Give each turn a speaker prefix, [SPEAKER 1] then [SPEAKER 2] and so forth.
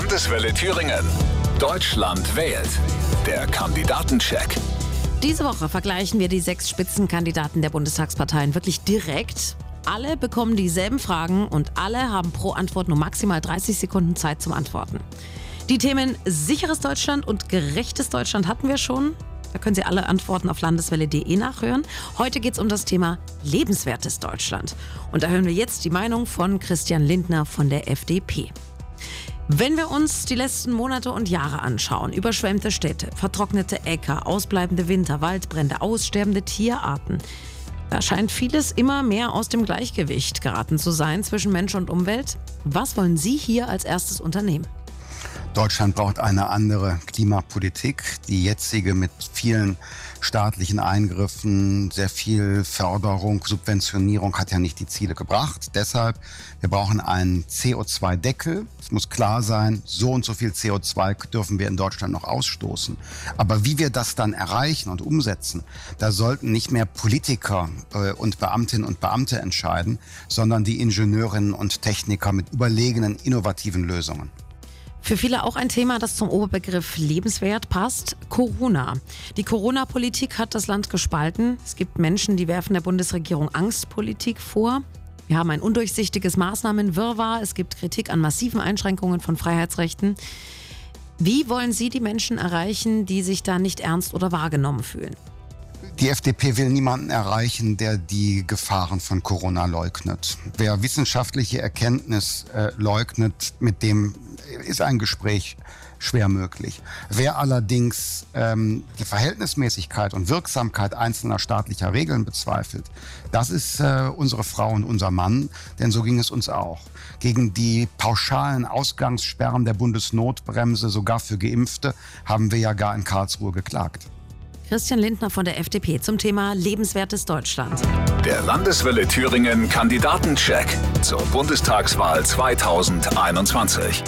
[SPEAKER 1] Landeswelle Thüringen. Deutschland wählt. Der Kandidatencheck.
[SPEAKER 2] Diese Woche vergleichen wir die sechs Spitzenkandidaten der Bundestagsparteien wirklich direkt. Alle bekommen dieselben Fragen und alle haben pro Antwort nur maximal 30 Sekunden Zeit zum Antworten. Die Themen sicheres Deutschland und gerechtes Deutschland hatten wir schon. Da können Sie alle Antworten auf landeswelle.de nachhören. Heute geht es um das Thema lebenswertes Deutschland. Und da hören wir jetzt die Meinung von Christian Lindner von der FDP. Wenn wir uns die letzten Monate und Jahre anschauen, überschwemmte Städte, vertrocknete Äcker, ausbleibende Winter, Waldbrände, aussterbende Tierarten, da scheint vieles immer mehr aus dem Gleichgewicht geraten zu sein zwischen Mensch und Umwelt. Was wollen Sie hier als erstes unternehmen?
[SPEAKER 3] Deutschland braucht eine andere Klimapolitik. Die jetzige mit vielen staatlichen Eingriffen, sehr viel Förderung, Subventionierung hat ja nicht die Ziele gebracht. Deshalb, wir brauchen einen CO2-Deckel. Es muss klar sein, so und so viel CO2 dürfen wir in Deutschland noch ausstoßen. Aber wie wir das dann erreichen und umsetzen, da sollten nicht mehr Politiker äh, und Beamtinnen und Beamte entscheiden, sondern die Ingenieurinnen und Techniker mit überlegenen, innovativen Lösungen.
[SPEAKER 2] Für viele auch ein Thema, das zum Oberbegriff lebenswert passt. Corona. Die Corona-Politik hat das Land gespalten. Es gibt Menschen, die werfen der Bundesregierung Angstpolitik vor. Wir haben ein undurchsichtiges Maßnahmenwirrwarr. Es gibt Kritik an massiven Einschränkungen von Freiheitsrechten. Wie wollen Sie die Menschen erreichen, die sich da nicht ernst oder wahrgenommen fühlen?
[SPEAKER 3] Die FDP will niemanden erreichen, der die Gefahren von Corona leugnet. Wer wissenschaftliche Erkenntnis äh, leugnet, mit dem ist ein Gespräch schwer möglich. Wer allerdings ähm, die Verhältnismäßigkeit und Wirksamkeit einzelner staatlicher Regeln bezweifelt, das ist äh, unsere Frau und unser Mann, denn so ging es uns auch. Gegen die pauschalen Ausgangssperren der Bundesnotbremse, sogar für Geimpfte, haben wir ja gar in Karlsruhe geklagt.
[SPEAKER 2] Christian Lindner von der FDP zum Thema lebenswertes Deutschland.
[SPEAKER 1] Der Landeswelle Thüringen Kandidatencheck zur Bundestagswahl 2021.